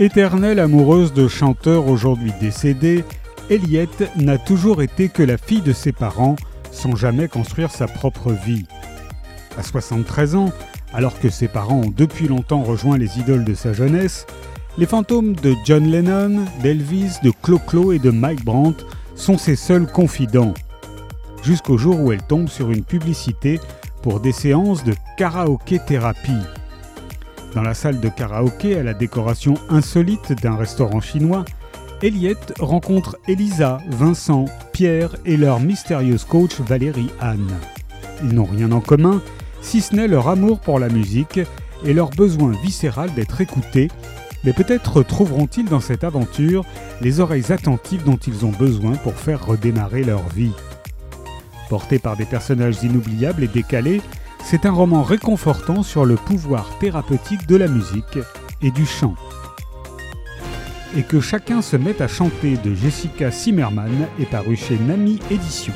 Éternelle amoureuse de chanteurs aujourd'hui décédés, Eliette n'a toujours été que la fille de ses parents, sans jamais construire sa propre vie. À 73 ans, alors que ses parents ont depuis longtemps rejoint les idoles de sa jeunesse, les fantômes de John Lennon, d'Elvis, de Clo-Clo et de Mike Brandt sont ses seuls confidents. Jusqu'au jour où elle tombe sur une publicité pour des séances de karaoké thérapie. Dans la salle de karaoké à la décoration insolite d'un restaurant chinois, Eliette rencontre Elisa, Vincent, Pierre et leur mystérieuse coach Valérie Anne. Ils n'ont rien en commun, si ce n'est leur amour pour la musique et leur besoin viscéral d'être écoutés, mais peut-être trouveront-ils dans cette aventure les oreilles attentives dont ils ont besoin pour faire redémarrer leur vie. Porté par des personnages inoubliables et décalés, c'est un roman réconfortant sur le pouvoir thérapeutique de la musique et du chant. Et que chacun se mette à chanter de Jessica Zimmerman est paru chez Nami Éditions.